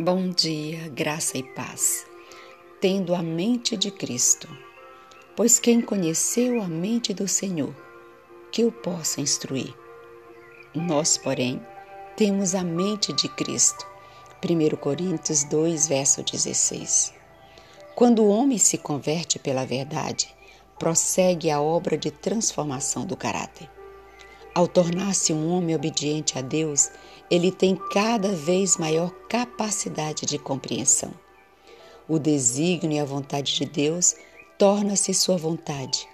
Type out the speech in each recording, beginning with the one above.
Bom dia, graça e paz. Tendo a mente de Cristo. Pois quem conheceu a mente do Senhor, que o possa instruir. Nós, porém, temos a mente de Cristo. 1 Coríntios 2, verso 16. Quando o homem se converte pela verdade, prossegue a obra de transformação do caráter. Ao tornar-se um homem obediente a Deus, ele tem cada vez maior capacidade de compreensão. O desígnio e a vontade de Deus torna-se sua vontade,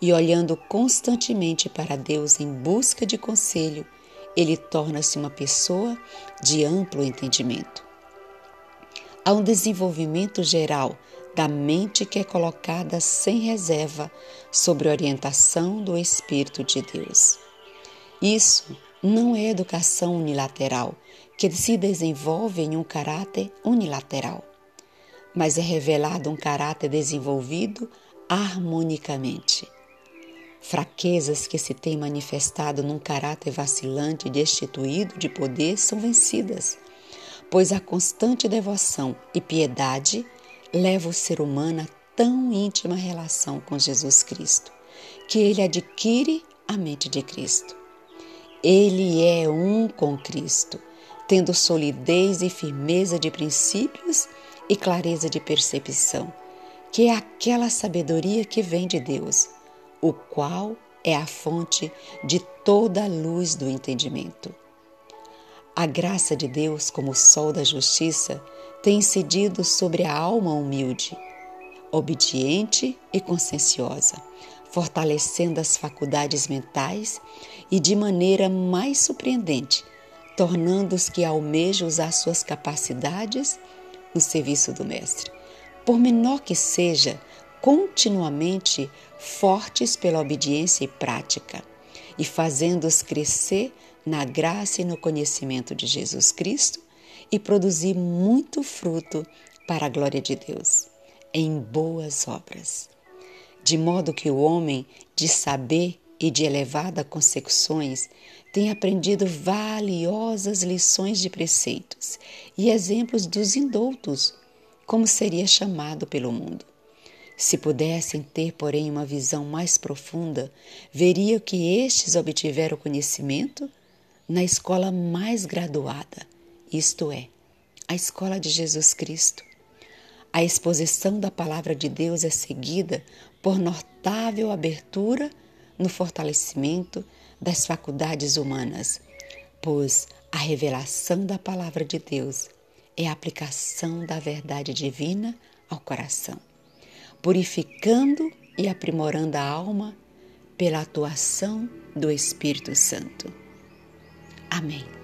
e olhando constantemente para Deus em busca de conselho, ele torna-se uma pessoa de amplo entendimento. Há um desenvolvimento geral da mente que é colocada sem reserva sobre a orientação do Espírito de Deus. Isso não é educação unilateral, que se desenvolve em um caráter unilateral, mas é revelado um caráter desenvolvido harmonicamente. Fraquezas que se têm manifestado num caráter vacilante e destituído de poder são vencidas, pois a constante devoção e piedade leva o ser humano a tão íntima relação com Jesus Cristo, que ele adquire a mente de Cristo. Ele é um com Cristo, tendo solidez e firmeza de princípios e clareza de percepção, que é aquela sabedoria que vem de Deus, o qual é a fonte de toda a luz do entendimento. A graça de Deus, como o sol da justiça, tem incidido sobre a alma humilde, obediente e conscienciosa fortalecendo as faculdades mentais e de maneira mais surpreendente, tornando os que almejam usar suas capacidades no serviço do Mestre. Por menor que seja, continuamente fortes pela obediência e prática, e fazendo-os crescer na graça e no conhecimento de Jesus Cristo e produzir muito fruto para a glória de Deus, em boas obras de modo que o homem de saber e de elevada consecuções tem aprendido valiosas lições de preceitos e exemplos dos indoutos, como seria chamado pelo mundo. Se pudessem ter, porém, uma visão mais profunda, veria que estes obtiveram conhecimento na escola mais graduada, isto é, a escola de Jesus Cristo. A exposição da palavra de Deus é seguida por notável abertura no fortalecimento das faculdades humanas, pois a revelação da palavra de Deus é a aplicação da verdade divina ao coração, purificando e aprimorando a alma pela atuação do Espírito Santo. Amém.